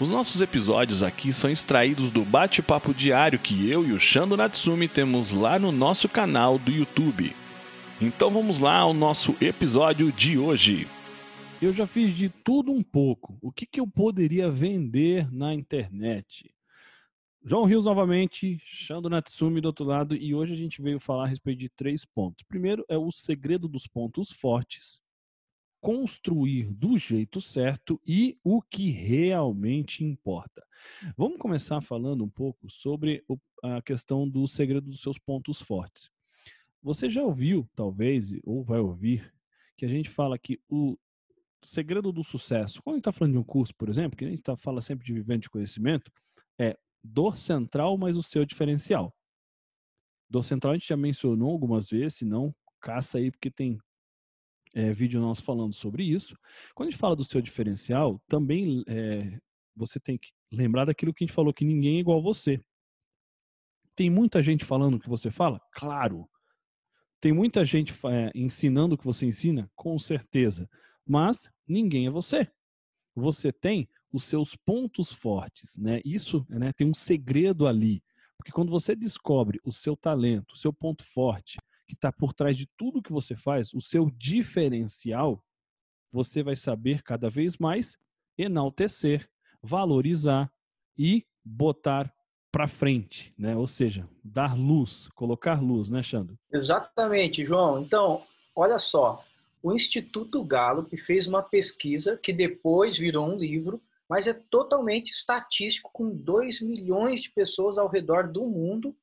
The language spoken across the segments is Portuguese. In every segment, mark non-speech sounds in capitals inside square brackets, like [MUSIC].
Os nossos episódios aqui são extraídos do bate-papo diário que eu e o Shando Natsumi temos lá no nosso canal do YouTube. Então vamos lá ao nosso episódio de hoje. Eu já fiz de tudo um pouco. O que, que eu poderia vender na internet? João Rios novamente, Shando Natsumi do outro lado, e hoje a gente veio falar a respeito de três pontos. Primeiro é o segredo dos pontos fortes construir do jeito certo e o que realmente importa. Vamos começar falando um pouco sobre a questão do segredo dos seus pontos fortes. Você já ouviu, talvez, ou vai ouvir, que a gente fala que o segredo do sucesso, quando a gente está falando de um curso, por exemplo, que a gente tá, fala sempre de vivendo de conhecimento, é dor central, mas o seu diferencial. Dor central a gente já mencionou algumas vezes, se não, caça aí, porque tem é, vídeo nosso falando sobre isso. Quando a gente fala do seu diferencial, também é, você tem que lembrar daquilo que a gente falou, que ninguém é igual a você. Tem muita gente falando o que você fala? Claro. Tem muita gente é, ensinando o que você ensina? Com certeza. Mas ninguém é você. Você tem os seus pontos fortes, né? Isso né, tem um segredo ali. Porque quando você descobre o seu talento, o seu ponto forte, que está por trás de tudo que você faz, o seu diferencial, você vai saber cada vez mais enaltecer, valorizar e botar para frente, né? Ou seja, dar luz, colocar luz, né, Xandro? Exatamente, João. Então, olha só, o Instituto Gallup fez uma pesquisa que depois virou um livro, mas é totalmente estatístico, com 2 milhões de pessoas ao redor do mundo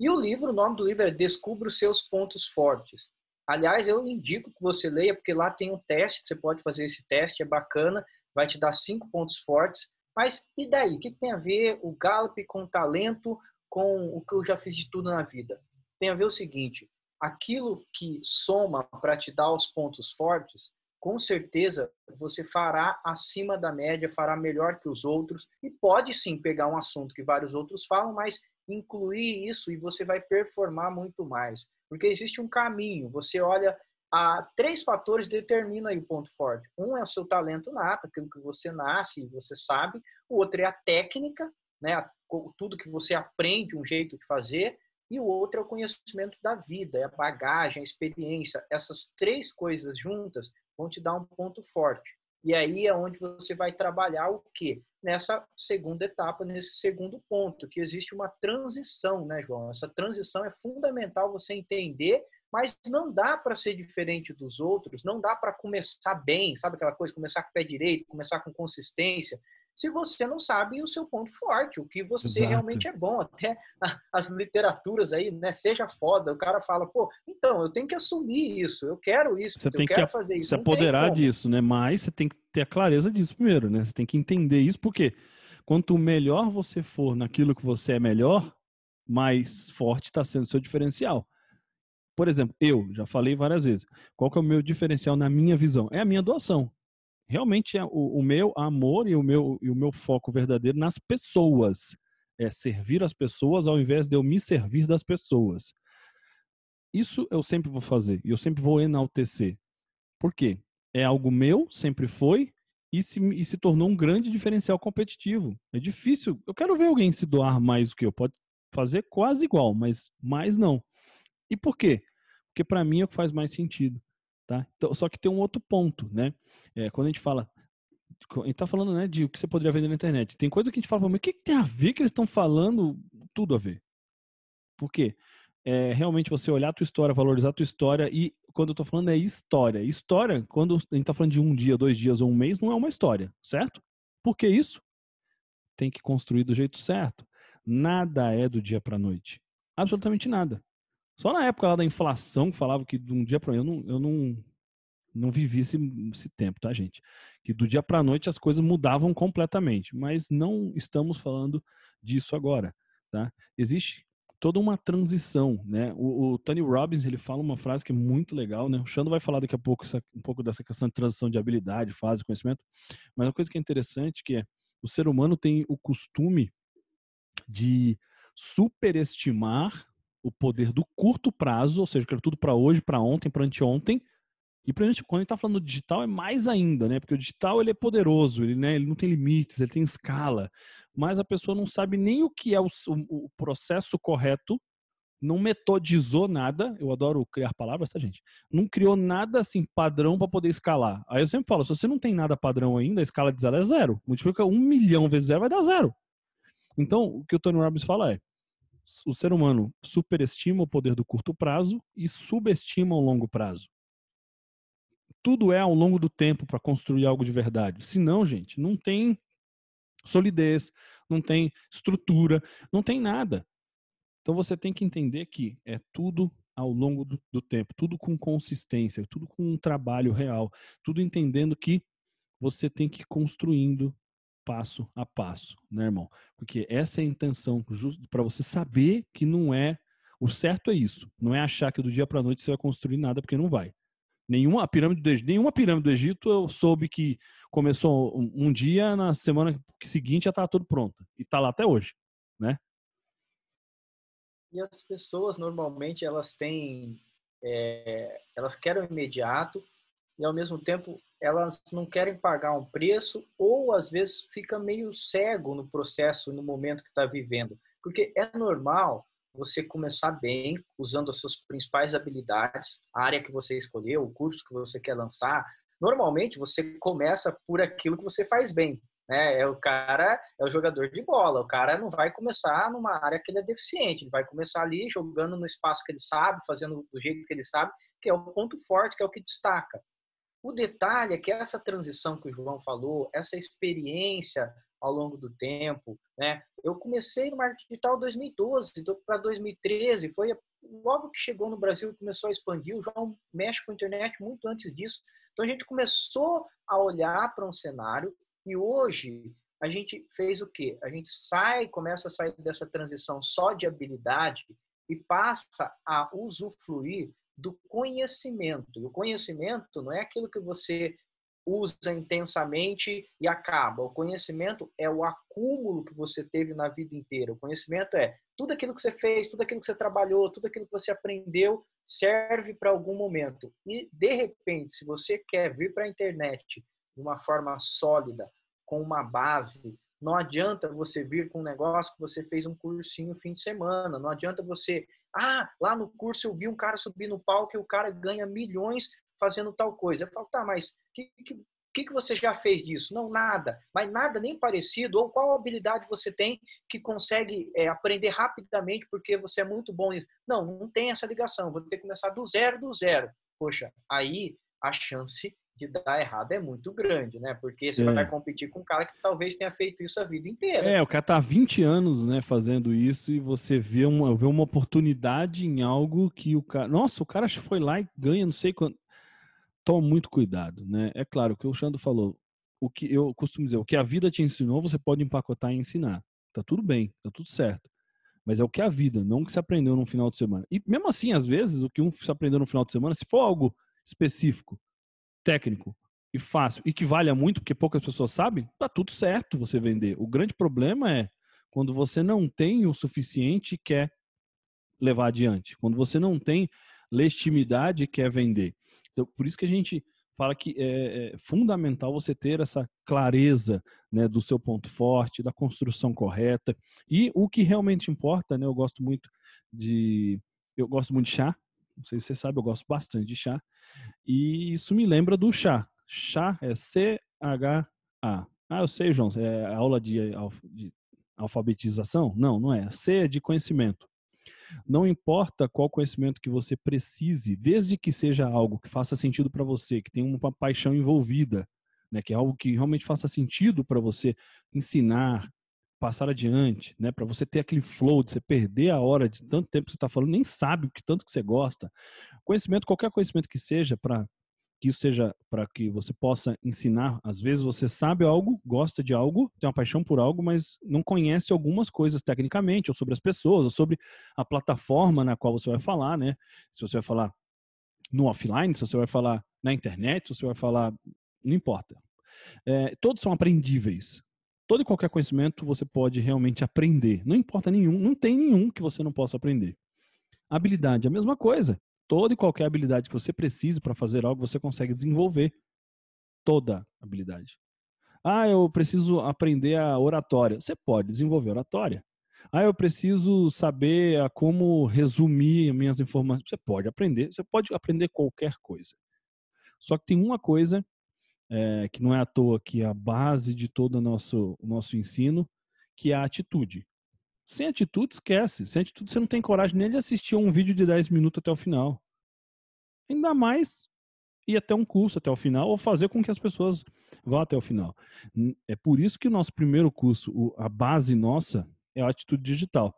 e o livro, o nome do livro é Descubra os seus pontos fortes. Aliás, eu indico que você leia, porque lá tem um teste, você pode fazer esse teste, é bacana, vai te dar cinco pontos fortes. Mas e daí? O que tem a ver o Gallup com o talento, com o que eu já fiz de tudo na vida? Tem a ver o seguinte: aquilo que soma para te dar os pontos fortes, com certeza você fará acima da média, fará melhor que os outros e pode sim pegar um assunto que vários outros falam, mas incluir isso e você vai performar muito mais. Porque existe um caminho. Você olha a três fatores determinam o ponto forte. Um é o seu talento nato, aquilo que você nasce e você sabe. O outro é a técnica, né? Tudo que você aprende, um jeito de fazer. E o outro é o conhecimento da vida, é a bagagem, a experiência. Essas três coisas juntas vão te dar um ponto forte. E aí é onde você vai trabalhar o quê? Nessa segunda etapa, nesse segundo ponto, que existe uma transição, né, João? Essa transição é fundamental você entender, mas não dá para ser diferente dos outros, não dá para começar bem, sabe aquela coisa, começar com o pé direito, começar com consistência, se você não sabe o seu ponto forte, o que você Exato. realmente é bom. [LAUGHS] Até as literaturas aí, né? Seja foda, o cara fala, pô, então, eu tenho que assumir isso, eu quero isso, você eu tem quero que fazer isso. Se apoderar disso, né? Mas você tem que ter a clareza disso primeiro, né? Você tem que entender isso, porque quanto melhor você for naquilo que você é melhor, mais forte está sendo o seu diferencial. Por exemplo, eu já falei várias vezes, qual que é o meu diferencial na minha visão? É a minha doação realmente é o, o, meu amor e o meu, e o meu foco verdadeiro nas pessoas. É servir as pessoas ao invés de eu me servir das pessoas. Isso eu sempre vou fazer e eu sempre vou enaltecer. Por quê? É algo meu, sempre foi, e se, e se tornou um grande diferencial competitivo. É difícil. Eu quero ver alguém se doar mais do que eu. Pode fazer quase igual, mas mais não. E por quê? Porque para mim é o que faz mais sentido. Tá? Então, só que tem um outro ponto, né? É, quando a gente fala, a gente tá falando, né, de o que você poderia vender na internet. Tem coisa que a gente fala, mas o que, que tem a ver que eles estão falando? Tudo a ver. Por quê? É, realmente você olhar a tua história, valorizar a tua história e quando eu tô falando é história. História, quando a gente tá falando de um dia, dois dias ou um mês, não é uma história, certo? Por que isso? Tem que construir do jeito certo. Nada é do dia para noite. Absolutamente nada. Só na época lá da inflação, que falava que de um dia para eu não, eu não, não vivi esse, esse tempo, tá, gente? Que do dia para noite as coisas mudavam completamente, mas não estamos falando disso agora, tá? Existe toda uma transição, né? O, o, Tony Robbins ele fala uma frase que é muito legal, né? O Xando vai falar daqui a pouco essa, um pouco dessa questão de transição de habilidade, fase, conhecimento, mas uma coisa que é interessante que é o ser humano tem o costume de superestimar o poder do curto prazo, ou seja, que era tudo para hoje, para ontem, para anteontem, e pra gente, quando a gente está falando digital, é mais ainda, né? Porque o digital ele é poderoso, ele, né, ele não tem limites, ele tem escala. Mas a pessoa não sabe nem o que é o, o processo correto, não metodizou nada. Eu adoro criar palavras, tá, gente? Não criou nada assim padrão para poder escalar. Aí eu sempre falo: se você não tem nada padrão ainda, a escala de zero é zero. Multiplica um milhão vezes zero, vai dar zero. Então, o que o Tony Robbins fala é: o ser humano superestima o poder do curto prazo e subestima o longo prazo tudo é ao longo do tempo para construir algo de verdade. Se não, gente, não tem solidez, não tem estrutura, não tem nada. Então você tem que entender que é tudo ao longo do, do, tempo, tudo com consistência, tudo com um trabalho real, tudo entendendo que você tem que ir construindo passo a passo, né, irmão? Porque essa é a intenção, para você saber que não é o certo é isso, não é achar que do dia para noite você vai construir nada, porque não vai. Nenhuma pirâmide, do, nenhuma pirâmide do Egito eu soube que começou um, um dia, na semana seguinte já estava tudo pronto. E está lá até hoje, né? E as pessoas, normalmente, elas têm... É, elas querem o imediato e, ao mesmo tempo, elas não querem pagar um preço ou, às vezes, fica meio cego no processo, no momento que está vivendo. Porque é normal você começar bem, usando as suas principais habilidades, a área que você escolheu, o curso que você quer lançar. Normalmente, você começa por aquilo que você faz bem. Né? É o cara, é o jogador de bola. O cara não vai começar numa área que ele é deficiente. Ele vai começar ali jogando no espaço que ele sabe, fazendo do jeito que ele sabe, que é o ponto forte, que é o que destaca. O detalhe é que essa transição que o João falou, essa experiência ao longo do tempo, né? Eu comecei no marketing digital em 2012, para 2013, foi logo que chegou no Brasil começou a expandir, o João mexe com a internet muito antes disso. Então a gente começou a olhar para um cenário e hoje a gente fez o quê? A gente sai, começa a sair dessa transição só de habilidade e passa a usufruir do conhecimento. E o conhecimento não é aquilo que você usa intensamente e acaba. O conhecimento é o acúmulo que você teve na vida inteira. O conhecimento é tudo aquilo que você fez, tudo aquilo que você trabalhou, tudo aquilo que você aprendeu serve para algum momento. E de repente, se você quer vir para a internet de uma forma sólida, com uma base, não adianta você vir com um negócio que você fez um cursinho fim de semana. Não adianta você, ah, lá no curso eu vi um cara subir no palco e o cara ganha milhões fazendo tal coisa. Eu falo, tá, mas o que, que, que você já fez disso? Não, nada. Mas nada nem parecido. Ou qual habilidade você tem que consegue é, aprender rapidamente porque você é muito bom nisso? Não, não tem essa ligação. Vou ter que começar do zero, do zero. Poxa, aí a chance de dar errado é muito grande, né? Porque você é. vai competir com um cara que talvez tenha feito isso a vida inteira. É, o cara tá há 20 anos, né, fazendo isso e você vê uma, vê uma oportunidade em algo que o cara. Nossa, o cara foi lá e ganha não sei quanto toma muito cuidado, né? É claro, o que o Xando falou, o que eu costumo dizer, o que a vida te ensinou, você pode empacotar e ensinar. Tá tudo bem, tá tudo certo. Mas é o que a vida, não o que você aprendeu no final de semana. E mesmo assim, às vezes, o que um se aprendeu no final de semana, se for algo específico, técnico e fácil e que valha muito, porque poucas pessoas sabem, tá tudo certo você vender. O grande problema é quando você não tem o suficiente e quer levar adiante. Quando você não tem legitimidade e quer vender. Então, por isso que a gente fala que é, é fundamental você ter essa clareza né, do seu ponto forte, da construção correta. E o que realmente importa, né, eu gosto muito de. Eu gosto muito de chá. Não sei se você sabe, eu gosto bastante de chá. E isso me lembra do chá. Chá é C-H-A. Ah, eu sei, João, é aula de, de alfabetização? Não, não é. C é de conhecimento. Não importa qual conhecimento que você precise, desde que seja algo que faça sentido para você, que tenha uma paixão envolvida, né, que é algo que realmente faça sentido para você ensinar, passar adiante, né, para você ter aquele flow de você perder a hora de tanto tempo que você está falando, nem sabe o que tanto que você gosta. Conhecimento, qualquer conhecimento que seja para que isso seja para que você possa ensinar. Às vezes você sabe algo, gosta de algo, tem uma paixão por algo, mas não conhece algumas coisas tecnicamente, ou sobre as pessoas, ou sobre a plataforma na qual você vai falar, né? Se você vai falar no offline, se você vai falar na internet, se você vai falar. Não importa. É, todos são aprendíveis. Todo e qualquer conhecimento você pode realmente aprender. Não importa nenhum, não tem nenhum que você não possa aprender. Habilidade, a mesma coisa toda e qualquer habilidade que você precise para fazer algo, você consegue desenvolver toda habilidade. Ah, eu preciso aprender a oratória. Você pode desenvolver oratória. Ah, eu preciso saber como resumir minhas informações. Você pode aprender. Você pode aprender qualquer coisa. Só que tem uma coisa é, que não é à toa que é a base de todo o nosso, o nosso ensino, que é a atitude. Sem atitude, esquece. Sem atitude, você não tem coragem nem de assistir um vídeo de 10 minutos até o final. Ainda mais ir até um curso até o final ou fazer com que as pessoas vá até o final. É por isso que o nosso primeiro curso, a base nossa, é a atitude digital.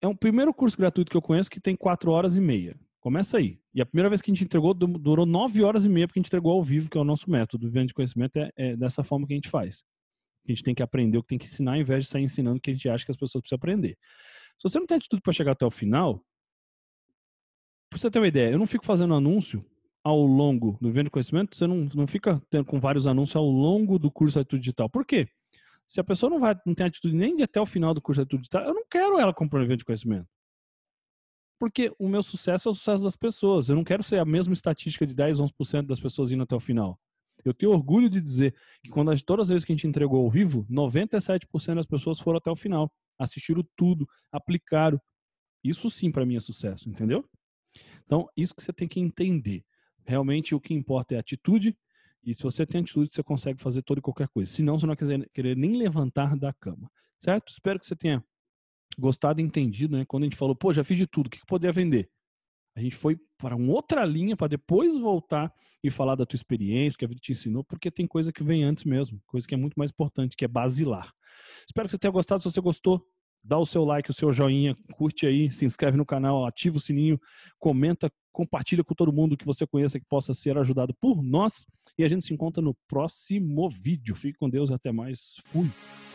É o primeiro curso gratuito que eu conheço que tem 4 horas e meia. Começa aí. E a primeira vez que a gente entregou durou 9 horas e meia, porque a gente entregou ao vivo, que é o nosso método. Vivendo de conhecimento é, é dessa forma que a gente faz a gente tem que aprender o que tem que ensinar, ao invés de sair ensinando o que a gente acha que as pessoas precisam aprender. Se você não tem atitude para chegar até o final, para você ter uma ideia, eu não fico fazendo anúncio ao longo do evento de conhecimento, você não, não fica tendo com vários anúncios ao longo do curso de atitude digital. Por quê? Se a pessoa não vai, não tem atitude nem de até o final do curso de atitude digital, eu não quero ela comprar um evento de conhecimento. Porque o meu sucesso é o sucesso das pessoas. Eu não quero ser a mesma estatística de 10, 11% das pessoas indo até o final. Eu tenho orgulho de dizer que quando a, todas as vezes que a gente entregou ao vivo, 97% das pessoas foram até o final, assistiram tudo, aplicaram. Isso sim para mim é sucesso, entendeu? Então, isso que você tem que entender. Realmente o que importa é a atitude, e se você tem atitude, você consegue fazer toda e qualquer coisa. Senão, você não vai querer nem levantar da cama. Certo? Espero que você tenha gostado e entendido, né? Quando a gente falou, pô, já fiz de tudo, o que, que poderia vender? A gente foi para uma outra linha para depois voltar e falar da tua experiência, que a vida te ensinou, porque tem coisa que vem antes mesmo, coisa que é muito mais importante, que é basilar. Espero que você tenha gostado. Se você gostou, dá o seu like, o seu joinha, curte aí, se inscreve no canal, ativa o sininho, comenta, compartilha com todo mundo que você conheça que possa ser ajudado por nós. E a gente se encontra no próximo vídeo. Fique com Deus, até mais. Fui.